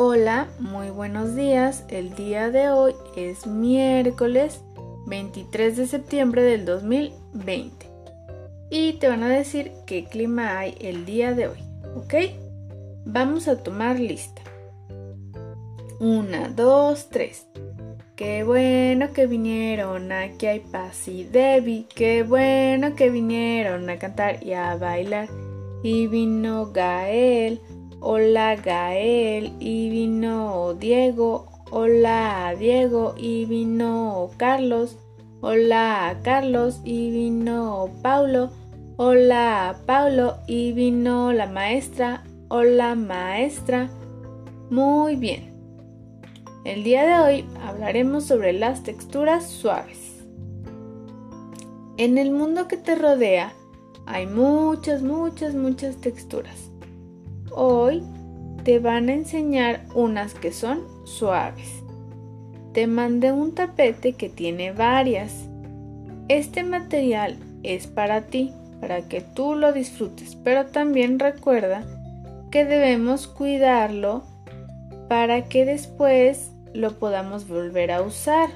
Hola, muy buenos días. El día de hoy es miércoles 23 de septiembre del 2020. Y te van a decir qué clima hay el día de hoy, ¿ok? Vamos a tomar lista. Una, dos, tres. Qué bueno que vinieron, aquí hay Paz y Debbie. Qué bueno que vinieron a cantar y a bailar. Y vino Gael. Hola Gael y vino Diego. Hola Diego y vino Carlos. Hola Carlos y vino Paulo. Hola Paulo y vino la maestra. Hola maestra. Muy bien. El día de hoy hablaremos sobre las texturas suaves. En el mundo que te rodea hay muchas, muchas, muchas texturas. Hoy te van a enseñar unas que son suaves. Te mandé un tapete que tiene varias. Este material es para ti, para que tú lo disfrutes, pero también recuerda que debemos cuidarlo para que después lo podamos volver a usar,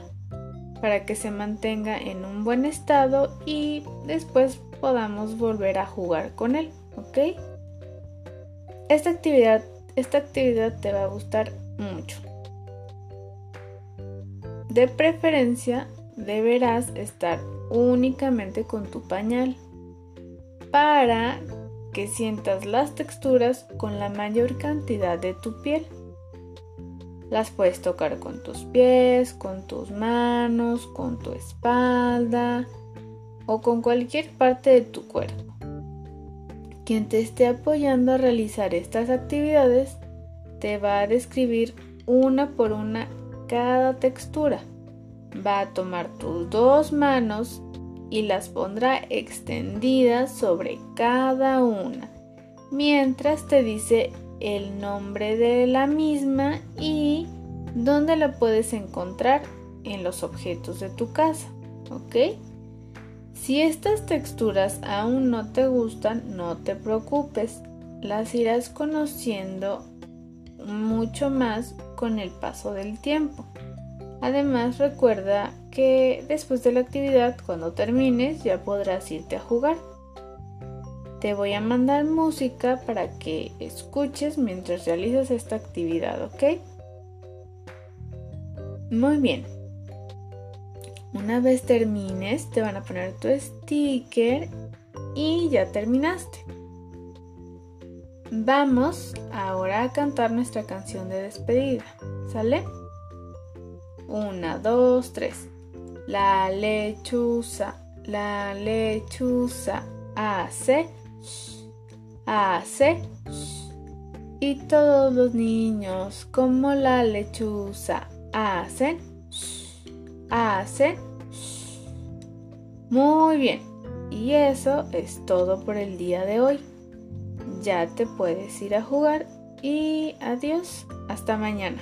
para que se mantenga en un buen estado y después podamos volver a jugar con él, ¿ok? Esta actividad, esta actividad te va a gustar mucho. De preferencia, deberás estar únicamente con tu pañal para que sientas las texturas con la mayor cantidad de tu piel. Las puedes tocar con tus pies, con tus manos, con tu espalda o con cualquier parte de tu cuerpo. Quien te esté apoyando a realizar estas actividades te va a describir una por una cada textura. Va a tomar tus dos manos y las pondrá extendidas sobre cada una, mientras te dice el nombre de la misma y dónde la puedes encontrar en los objetos de tu casa. ¿Ok? Si estas texturas aún no te gustan, no te preocupes, las irás conociendo mucho más con el paso del tiempo. Además recuerda que después de la actividad, cuando termines, ya podrás irte a jugar. Te voy a mandar música para que escuches mientras realizas esta actividad, ¿ok? Muy bien. Una vez termines, te van a poner tu sticker y ya terminaste. Vamos ahora a cantar nuestra canción de despedida. ¿Sale? Una, dos, tres. La lechuza, la lechuza hace, hace. Y todos los niños, como la lechuza, hacen, hacen. Muy bien. Y eso es todo por el día de hoy. Ya te puedes ir a jugar y adiós. Hasta mañana.